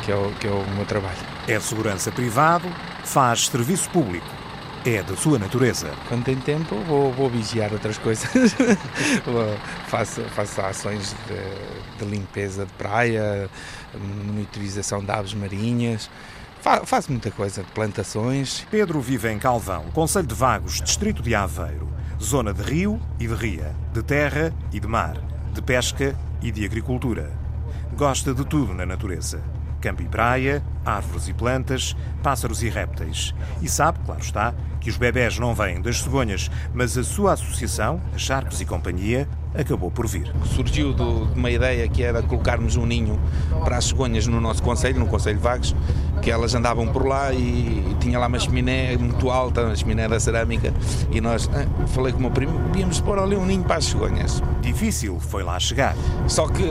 [SPEAKER 23] que é, o, que é o meu trabalho.
[SPEAKER 22] É segurança privado, faz serviço público é da sua natureza.
[SPEAKER 23] Quando tem tempo, vou, vou vigiar outras coisas. faço, faço ações de, de, limpeza de praia, monitorização de aves marinhas. Fa, faço muita coisa, plantações.
[SPEAKER 22] Pedro vive em Calvão, Conselho de Vagos, Distrito de Aveiro. Zona de rio e de ria, de terra e de mar, de pesca e de agricultura. Gosta de tudo na natureza campo e praia, árvores e plantas, pássaros e répteis. E sabe, claro está, que os bebés não vêm das cegonhas, mas a sua associação, a Charcos e Companhia, acabou por vir.
[SPEAKER 23] Surgiu de uma ideia que era colocarmos um ninho para as cegonhas no nosso conselho, no Conselho de Vagos, que elas andavam por lá e, tinha lá uma chaminé muito alta, uma chaminé da cerâmica, e nós, ah, falei com o meu primo, podíamos pôr ali um ninho para as cegonhas.
[SPEAKER 22] Difícil foi lá chegar.
[SPEAKER 23] Só que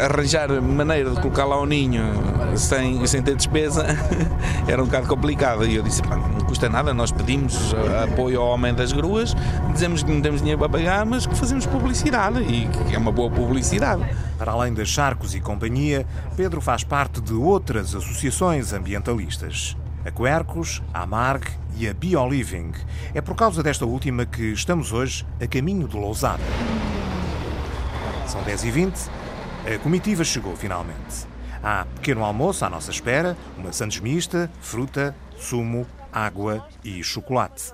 [SPEAKER 23] arranjar maneira de colocar lá o ninho sem, sem ter despesa era um bocado complicado. E eu disse: não custa nada, nós pedimos apoio ao homem das gruas, dizemos que não temos dinheiro para pagar, mas que fazemos publicidade e que é uma boa publicidade.
[SPEAKER 22] Para além das Charcos e Companhia, Pedro faz parte de outras associações ambientalistas. A Quercos, a Amarg e a BioLiving. É por causa desta última que estamos hoje a caminho de Lousada. São 10h20 a comitiva chegou finalmente. Há pequeno almoço à nossa espera, uma sandes mista, fruta, sumo, água e chocolate.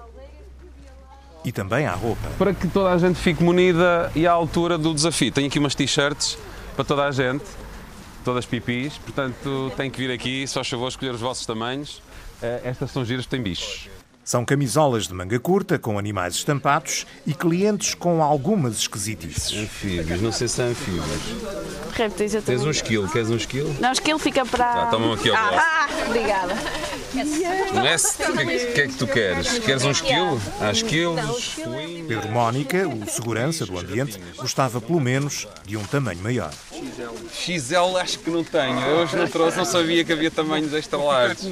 [SPEAKER 22] E também há roupa.
[SPEAKER 24] Para que toda a gente fique munida e à altura do desafio. Tenho aqui umas t-shirts para toda a gente, todas pipis, portanto tem que vir aqui, só favor, escolher os vossos tamanhos. Eh, estas são giras, têm bichos.
[SPEAKER 22] São camisolas de manga curta com animais estampados e clientes com algumas esquisitices.
[SPEAKER 24] Anfíbios, não sei se são anfíbios.
[SPEAKER 25] Répteis, eu
[SPEAKER 24] Tens um esquilo, queres um esquilo?
[SPEAKER 25] Não, esquilo fica para.
[SPEAKER 24] Ah, toma aqui ao
[SPEAKER 25] ah, ah, obrigada.
[SPEAKER 24] Não é? O que, é que é que tu queres? Queres um esquilo? Há esquilos.
[SPEAKER 22] Pedro Mónica, o segurança do ambiente, gostava pelo menos de um tamanho maior.
[SPEAKER 24] XL acho que não tenho. Eu hoje não trouxe, não sabia que havia tamanhos extra largos.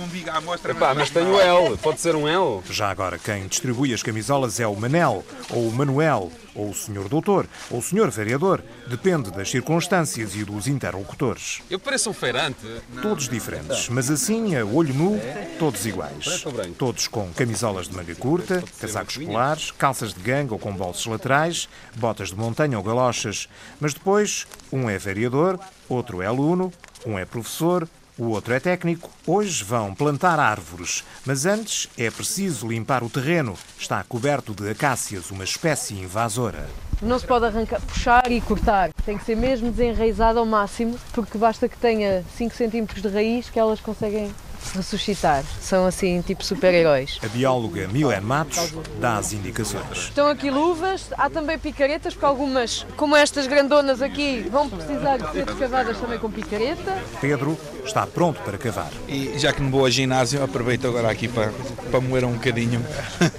[SPEAKER 24] Epá, mas tenho L. Pode ser um L?
[SPEAKER 22] Já agora, quem distribui as camisolas é o Manel, ou o Manuel, ou o Senhor Doutor, ou o Senhor Vereador. Depende das circunstâncias e dos interlocutores.
[SPEAKER 24] Eu pareço um feirante.
[SPEAKER 22] Todos diferentes, mas assim, a olho nu, todos iguais. Todos com camisolas de manga curta, casacos polares, calças de gangue ou com bolsos laterais, botas de montanha ou galochas. Mas depois, um é vereador, outro é aluno, um é professor, O outro é técnico. Hoje vão plantar árvores, mas antes é preciso limpar o terreno. Está coberto de acácias, uma espécie invasora.
[SPEAKER 26] Não se pode arrancar, puxar e cortar. Tem que ser mesmo desenraizado ao máximo, porque basta que tenha 5 cm de raiz que elas conseguem ressuscitar. São assim, tipo super-heróis.
[SPEAKER 22] A bióloga Milene Matos dá as indicações.
[SPEAKER 26] Estão aqui luvas, há também picaretas, porque algumas, como estas grandonas aqui, vão precisar de ser escavadas também com picareta.
[SPEAKER 22] Pedro está pronto para cavar.
[SPEAKER 23] E já que não vou ao ginásio, aproveito agora aqui para, para moer um bocadinho,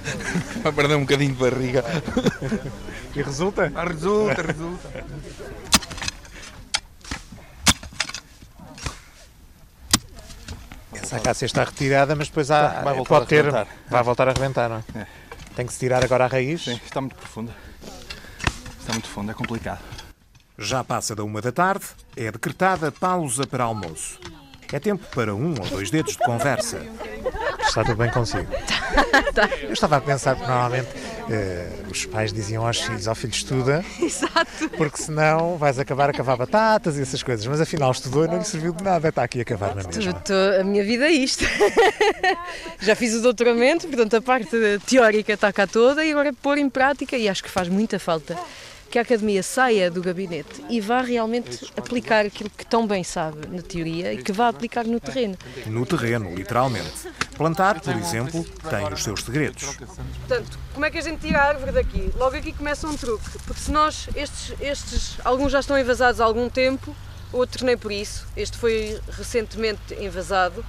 [SPEAKER 23] para perder um bocadinho de barriga.
[SPEAKER 22] E resulta?
[SPEAKER 23] Ah, resulta, resulta.
[SPEAKER 22] Essa acácia está retirada, mas depois há,
[SPEAKER 23] Vai voltar
[SPEAKER 22] pode
[SPEAKER 23] a
[SPEAKER 22] ter, vai voltar a arrebentar, não é?
[SPEAKER 23] É.
[SPEAKER 22] Tem que se tirar agora a raiz.
[SPEAKER 23] Sim, está muito profunda. Está muito fundo, é complicado.
[SPEAKER 22] Já passa da uma da tarde, é decretada pausa para almoço. É tempo para um ou dois dedos de conversa. Está tudo bem consigo? Eu estava a pensar que normalmente eh, os pais diziam aos filhos, ao filho estuda,
[SPEAKER 26] Exato.
[SPEAKER 22] porque senão vais acabar a cavar batatas e essas coisas. Mas afinal estudou e não lhe serviu de nada, está aqui a cavar na mesma.
[SPEAKER 26] Tô- a minha vida é isto. Já fiz o doutoramento, portanto a parte teórica está cá toda e agora é pôr em prática e acho que faz muita falta que a academia saia do gabinete e vá realmente aplicar aquilo que tão bem sabe na teoria e que vá aplicar no terreno.
[SPEAKER 22] No terreno, literalmente. Plantar, por exemplo, tem os seus segredos.
[SPEAKER 26] Portanto, como é que a gente tira a árvore daqui? Logo aqui começa um truque, porque se nós, estes, estes, alguns já estão envasados há algum tempo, outros nem por isso, este foi recentemente envasado.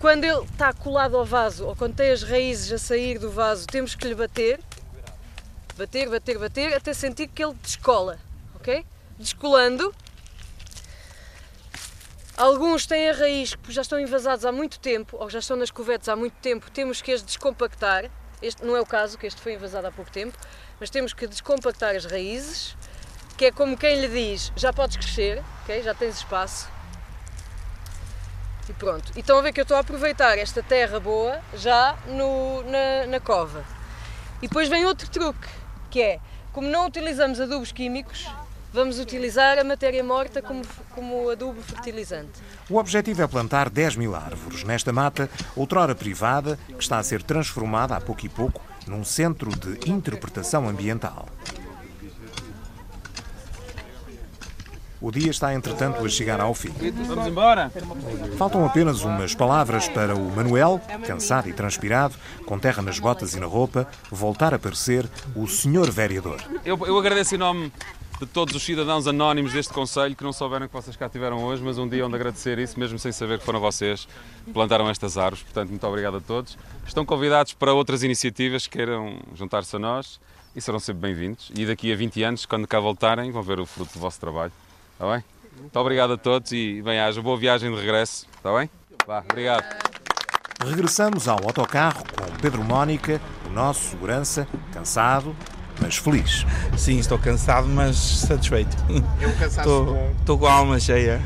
[SPEAKER 26] Quando ele está colado ao vaso, ou quando tem as raízes a sair do vaso, temos que lhe bater, bater, bater, bater, até sentir que ele descola, ok? Descolando, Alguns têm a raiz que já estão envasados há muito tempo, ou já estão nas cuvetas há muito tempo, temos que as descompactar. Este não é o caso, que este foi envasado há pouco tempo, mas temos que descompactar as raízes, que é como quem lhe diz, já podes crescer, ok? já tens espaço. E pronto. E estão a ver que eu estou a aproveitar esta terra boa já no, na, na cova. E depois vem outro truque, que é, como não utilizamos adubos químicos, vamos utilizar a matéria morta como, como adubo fertilizante.
[SPEAKER 22] O objetivo é plantar 10 mil árvores nesta mata, outrora privada, que está a ser transformada a pouco e pouco num centro de interpretação ambiental. O dia está, entretanto, a chegar ao fim.
[SPEAKER 23] Vamos embora?
[SPEAKER 22] Faltam apenas umas palavras para o Manuel, cansado e transpirado, com terra nas botas e na roupa, voltar a parecer o senhor vereador.
[SPEAKER 24] Eu, eu agradeço em nome de todos os cidadãos anónimos deste Conselho que não souberam que vocês cá estiveram hoje, mas um dia onde agradecer isso, mesmo sem saber que foram vocês que plantaram estas árvores. Portanto, muito obrigado a todos. Estão convidados para outras iniciativas que queiram juntar-se a nós e serão sempre bem-vindos. E daqui a 20 anos, quando cá voltarem, vão ver o fruto do vosso trabalho. Está bem? Muito obrigado a todos e bem-haja. Boa viagem de regresso. Está bem? Vá, obrigado.
[SPEAKER 22] Regressamos ao autocarro com Pedro Mónica, o nosso segurança, cansado, mas feliz.
[SPEAKER 23] Sim, estou cansado, mas satisfeito.
[SPEAKER 22] É um cansaço
[SPEAKER 23] Estou, estou com a alma cheia.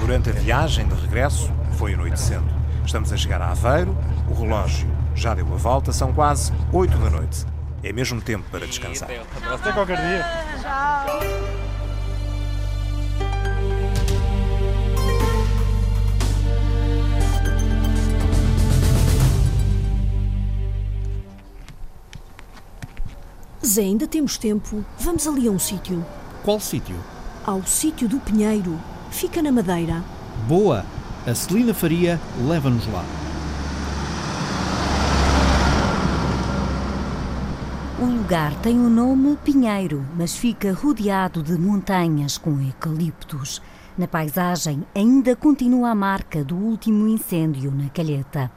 [SPEAKER 22] Durante a viagem de regresso, foi anoitecendo. Estamos a chegar a Aveiro, o relógio já deu a volta, são quase 8 da noite. É mesmo tempo para descansar.
[SPEAKER 23] Até qualquer dia.
[SPEAKER 1] Zé, ainda temos tempo. Vamos ali a um sítio.
[SPEAKER 2] Qual sítio?
[SPEAKER 1] Ao sítio do Pinheiro. Fica na Madeira.
[SPEAKER 2] Boa! A Celina Faria leva-nos lá.
[SPEAKER 27] O lugar tem o nome Pinheiro, mas fica rodeado de montanhas com eucaliptos. Na paisagem ainda continua a marca do último incêndio na Calheta.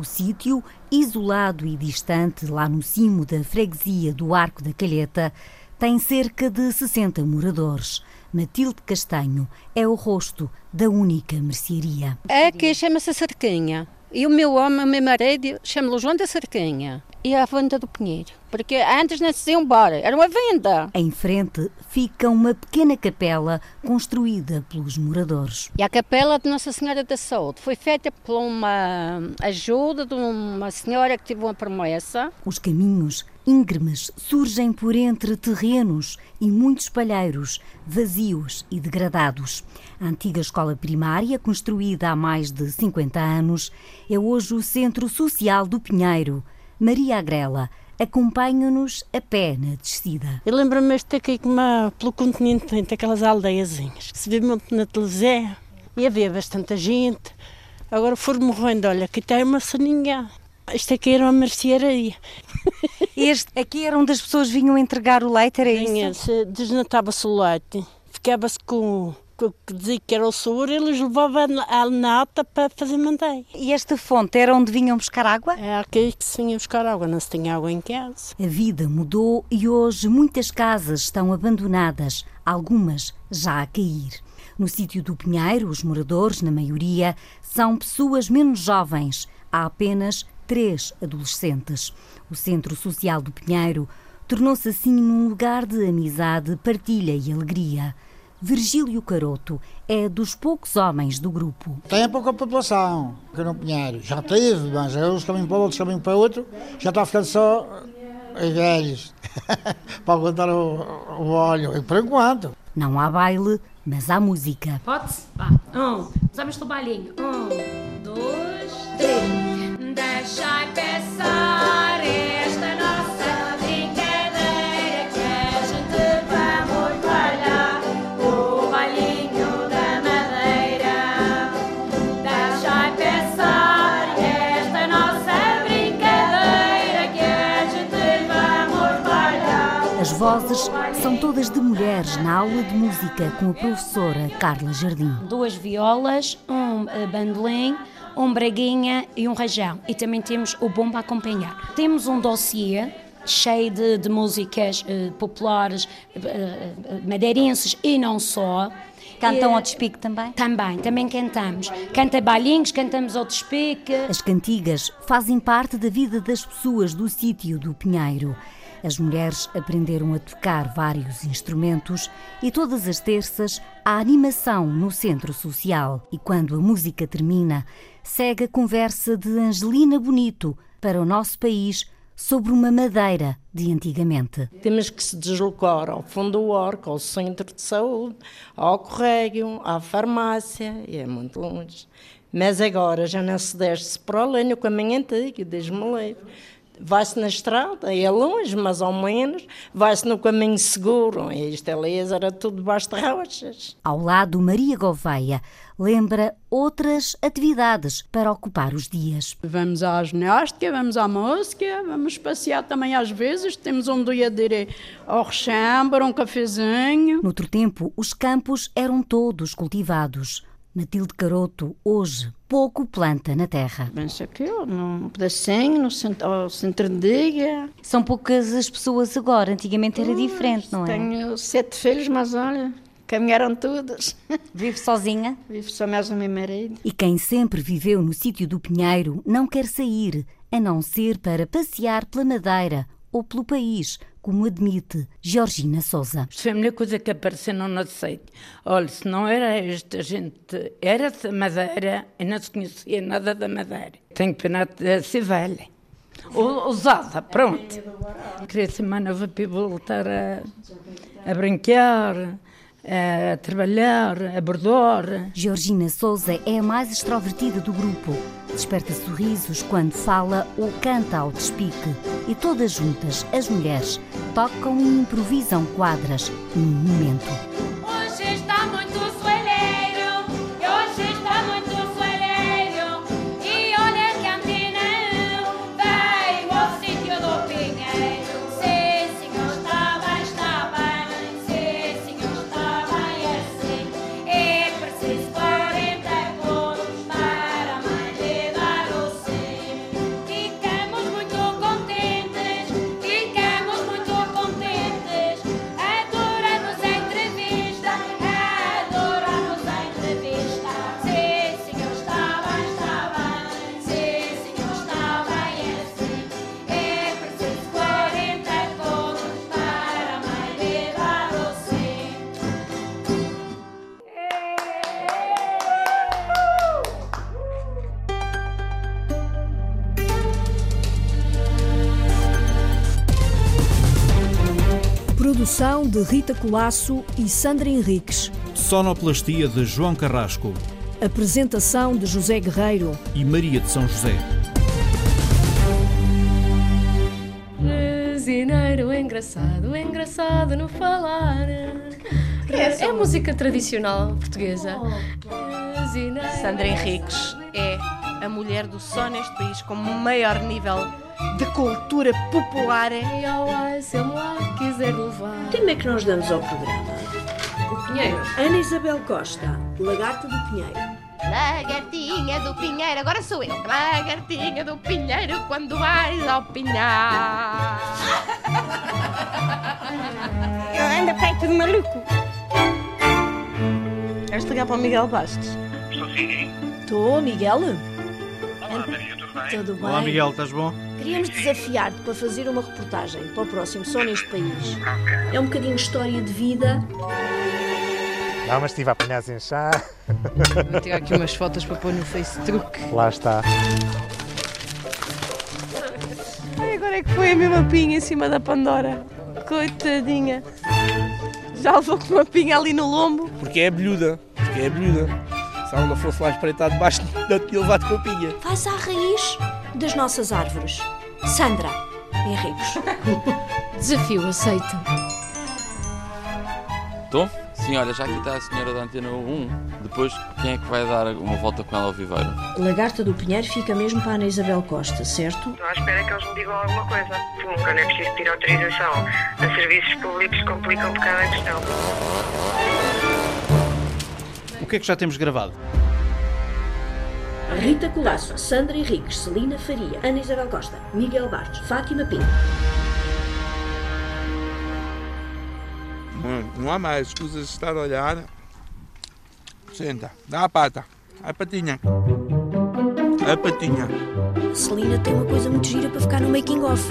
[SPEAKER 27] O sítio, isolado e distante lá no cimo da freguesia do Arco da Calheta, tem cerca de 60 moradores. Matilde Castanho é o rosto da única mercearia.
[SPEAKER 28] Aqui chama-se Cerquinha. E o meu homem, o meu marido, chama-lo João da Cerquinha. E a Vanda do Pinheiro.
[SPEAKER 29] Porque antes não se iam embora, era uma venda.
[SPEAKER 27] Em frente fica uma pequena capela construída pelos moradores.
[SPEAKER 29] E a capela de Nossa Senhora da Saúde foi feita por uma ajuda de uma senhora que teve uma promessa.
[SPEAKER 27] Os caminhos íngremes surgem por entre terrenos e muitos palheiros, vazios e degradados. A antiga escola primária, construída há mais de 50 anos, é hoje o Centro Social do Pinheiro. Maria Agrela acompanha-nos a pé na descida.
[SPEAKER 30] Eu lembro-me de ter aqui uma, pelo continente, tem aquelas aldeiazinhas que se vê muito na televisão e havia bastante gente. Agora foram morrendo, olha, aqui tem uma saninha. Isto aqui era uma mercearia.
[SPEAKER 27] Este aqui era onde as pessoas vinham entregar o leite, era isso?
[SPEAKER 30] Tinha, desnatava-se o leite, ficava-se com que dizia que era o soro, eles levavam a nata para fazer manteiga.
[SPEAKER 27] E esta fonte era onde vinham buscar água?
[SPEAKER 30] É aqui que se vinha buscar água, não se tinha água em casa.
[SPEAKER 27] A vida mudou e hoje muitas casas estão abandonadas, algumas já a cair. No sítio do Pinheiro, os moradores, na maioria, são pessoas menos jovens. Há apenas três adolescentes. O Centro Social do Pinheiro tornou-se assim num lugar de amizade, partilha e alegria. Virgílio Caroto é dos poucos homens do grupo.
[SPEAKER 28] Tem pouca população, que no Pinheiro. Já teve, mas uns caminham para outros, caminham para outro. Já está ficando só os velhos para aguentar o, o óleo. E por enquanto.
[SPEAKER 27] Não há baile, mas há música.
[SPEAKER 31] Pode-se? Vá. Um. Usamos o bailinho. Um, dois, três. Deixai pensar esta nossa
[SPEAKER 27] vozes são todas de mulheres na aula de música com a professora Carla Jardim.
[SPEAKER 31] Duas violas, um eh, bandolim, um braguinha e um rajão. E também temos o bombo a acompanhar. Temos um dossiê cheio de, de músicas eh, populares, eh, madeirenses e não só.
[SPEAKER 27] Cantam ao despique também?
[SPEAKER 31] Também, também cantamos. Canta bailinhos, cantamos ao despique.
[SPEAKER 27] As cantigas fazem parte da vida das pessoas do sítio do Pinheiro. As mulheres aprenderam a tocar vários instrumentos e todas as terças há animação no centro social. E quando a música termina, segue a conversa de Angelina Bonito para o nosso país sobre uma madeira de antigamente.
[SPEAKER 30] Temos que se deslocar ao fundo do orco, ao centro de saúde, ao correio, à farmácia, e é muito longe. Mas agora já não se desce para além, o caminho antigo, Deus-me livre. Vai-se na estrada, é longe, mas ao menos vai-se no caminho seguro. E isto ali era tudo debaixo de rochas.
[SPEAKER 27] Ao lado, Maria Gouveia lembra outras atividades para ocupar os dias.
[SPEAKER 32] Vamos à ginástica, vamos à música, vamos passear também às vezes. Temos um dia de ir ao rechambre, um cafezinho.
[SPEAKER 27] Noutro tempo, os campos eram todos cultivados. Matilde Caroto, hoje, pouco planta na terra.
[SPEAKER 32] Pensa aqui, num pedacinho, no centro, centro de diga.
[SPEAKER 27] São poucas as pessoas agora, antigamente era diferente, não é?
[SPEAKER 32] Tenho sete filhos, mas olha, caminharam todos.
[SPEAKER 27] Vive sozinha?
[SPEAKER 32] Vive só mais o meu marido.
[SPEAKER 27] E quem sempre viveu no sítio do Pinheiro não quer sair, a não ser para passear pela Madeira ou pelo país, como admite Georgina Souza.
[SPEAKER 33] Isto foi a melhor coisa que apareceu no nosso sítio. Olha, se não era esta gente era da Madeira e não se conhecia nada da Madeira. Tenho pena de ser velha. Ou usada, pronto. Queria ser mais nova para voltar a, a brincar, a trabalhar, a bordar.
[SPEAKER 27] Georgina Souza é a mais extrovertida do grupo. Desperta sorrisos quando fala ou canta ao despique. E todas juntas, as mulheres, tocam e improvisam quadras num momento.
[SPEAKER 31] Hoje está muito
[SPEAKER 34] Produção de Rita Colasso e Sandra Henriques.
[SPEAKER 2] Sonoplastia de João Carrasco
[SPEAKER 34] Apresentação de José Guerreiro.
[SPEAKER 2] e Maria de São José.
[SPEAKER 35] Resineiro engraçado, engraçado no falar. É, é música tradicional portuguesa. Resineiro.
[SPEAKER 9] Sandra Henriques é a mulher do só neste país com o maior nível de cultura popular.
[SPEAKER 35] E ao ar, se ele lá quiser levar.
[SPEAKER 1] Tema é que nós damos ao programa.
[SPEAKER 35] O Pinheiro.
[SPEAKER 1] Ana Isabel Costa, Lagarta do Pinheiro.
[SPEAKER 36] Lagartinha do Pinheiro, agora sou eu. Lagartinha do Pinheiro, quando vais ao pinhar.
[SPEAKER 9] Anda feito de maluco. Vais ligar para o Miguel Bastos.
[SPEAKER 37] Estou sim.
[SPEAKER 34] Estou, Miguel?
[SPEAKER 37] Olá, Maria, tudo bem?
[SPEAKER 34] Tudo bem?
[SPEAKER 2] Olá, Miguel, estás bom?
[SPEAKER 34] Queríamos desafiar-te para fazer uma reportagem para o próximo Só neste país. É um bocadinho história de vida.
[SPEAKER 38] Não, mas estive a apanhar sem chá.
[SPEAKER 26] Vou tirar aqui umas fotos para pôr no Facebook.
[SPEAKER 38] Lá está.
[SPEAKER 9] Ai, agora é que foi a mesma pinha em cima da Pandora. Coitadinha. Já levou com uma pinha ali no lombo.
[SPEAKER 23] Porque é abelhuda. Porque é abelhuda. Se ela não fosse lá espreitar debaixo, não tinha levado com a pinha.
[SPEAKER 1] Vais à raiz das nossas árvores. Sandra Henriques.
[SPEAKER 35] Desafio aceito.
[SPEAKER 4] Estou? Sim, olha, já aqui está a senhora da Antena 1. Depois, quem é que vai dar uma volta com ela ao viveiro?
[SPEAKER 1] Lagarta do Pinheiro fica mesmo para a Ana Isabel Costa, certo?
[SPEAKER 39] Estou à espera que eles me digam alguma coisa. Nunca não é preciso pedir autorização. A serviços públicos complicam um bocado a questão.
[SPEAKER 2] O que é que já temos gravado?
[SPEAKER 1] Rita Colasso, Sandra Henriques, Celina Faria, Ana Isabel Costa, Miguel Bastos, Fátima Pinto.
[SPEAKER 23] Não, não há mais escusas de estar a olhar. Senta, dá a pata. A patinha. A patinha.
[SPEAKER 1] Celina tem uma coisa muito gira para ficar no making off.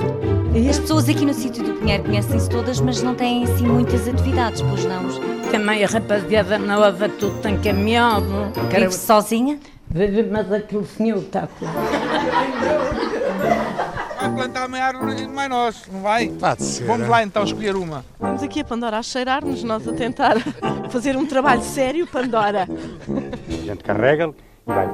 [SPEAKER 27] As pessoas aqui no sítio do Pinheiro conhecem-se todas, mas não têm assim muitas atividades, pois não?
[SPEAKER 33] Também a rapaziada não leva tudo tão caminhado.
[SPEAKER 27] Vive sozinha?
[SPEAKER 33] Vive, mas aquele senhor está lá.
[SPEAKER 23] Vai plantar uma árvore mais nós, não vai?
[SPEAKER 38] Pode ser.
[SPEAKER 23] Vamos lá então escolher uma.
[SPEAKER 9] Estamos aqui a Pandora a cheirar-nos, nós a tentar fazer um trabalho sério, Pandora.
[SPEAKER 15] A gente carrega e vai.